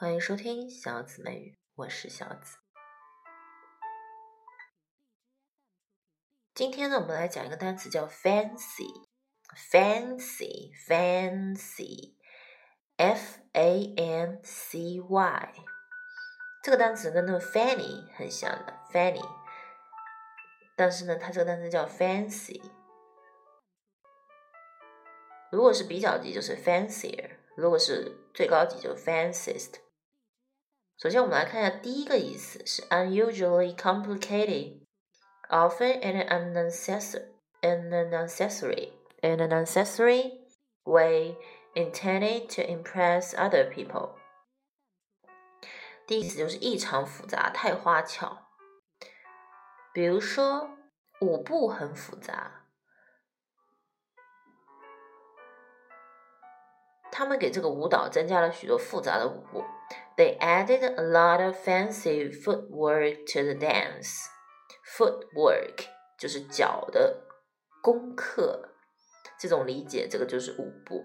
欢迎收听小紫美语，我是小紫。今天呢，我们来讲一个单词叫 fancy，fancy，fancy，f a n c y。这个单词跟那个 fanny 很像的，fanny，但是呢，它这个单词叫 fancy。如果是比较级，就是 fancier；如果是最高级，就 fanciest。首先，我们来看一下第一个意思是 unusually complicated，often in an unnecessary in an unnecessary in an unnecessary way intended to impress other people。第一意思就是异常复杂，太花巧。比如说，舞步很复杂。他们给这个舞蹈增加了许多复杂的舞步。They added a lot of fancy footwork to the dance. Footwork 就是脚的功课，这种理解，这个就是舞步。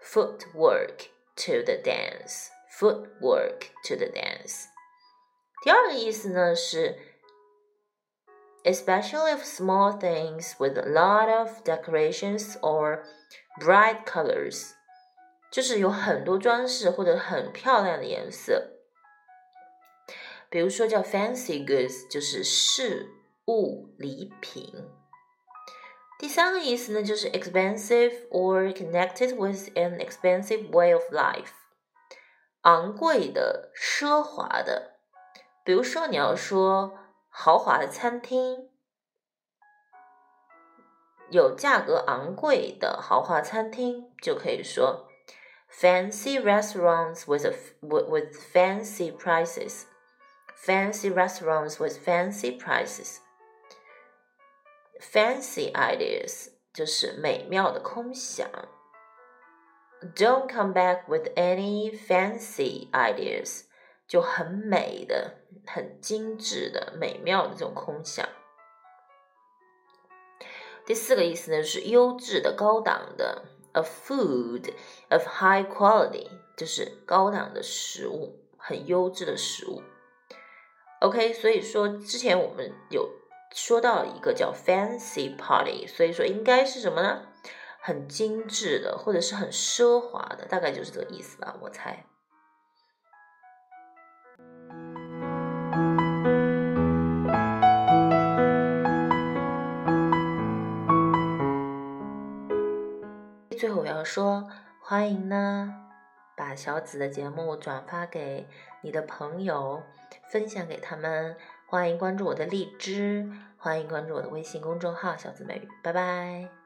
Footwork to the dance. Footwork to the dance. 第二个意思呢是，especially of small things with a lot of decorations or bright colors. 就是有很多装饰或者很漂亮的颜色，比如说叫 fancy goods，就是饰物礼品。第三个意思呢，就是 expensive or connected with an expensive way of life，昂贵的、奢华的。比如说你要说豪华的餐厅，有价格昂贵的豪华餐厅，就可以说。fancy restaurants with a, with fancy prices. Fancy restaurants with fancy prices. Fancy ideas 就是美妙的空想。Don't come back with any fancy ideas，就很美的、很精致的、美妙的这种空想。第四个意思呢，就是优质的、高档的。 A food of high quality，就是高档的食物，很优质的食物。OK，所以说之前我们有说到一个叫 fancy party，所以说应该是什么呢？很精致的，或者是很奢华的，大概就是这个意思吧，我猜。最后我要说，欢迎呢，把小紫的节目转发给你的朋友，分享给他们。欢迎关注我的荔枝，欢迎关注我的微信公众号“小紫美语”。拜拜。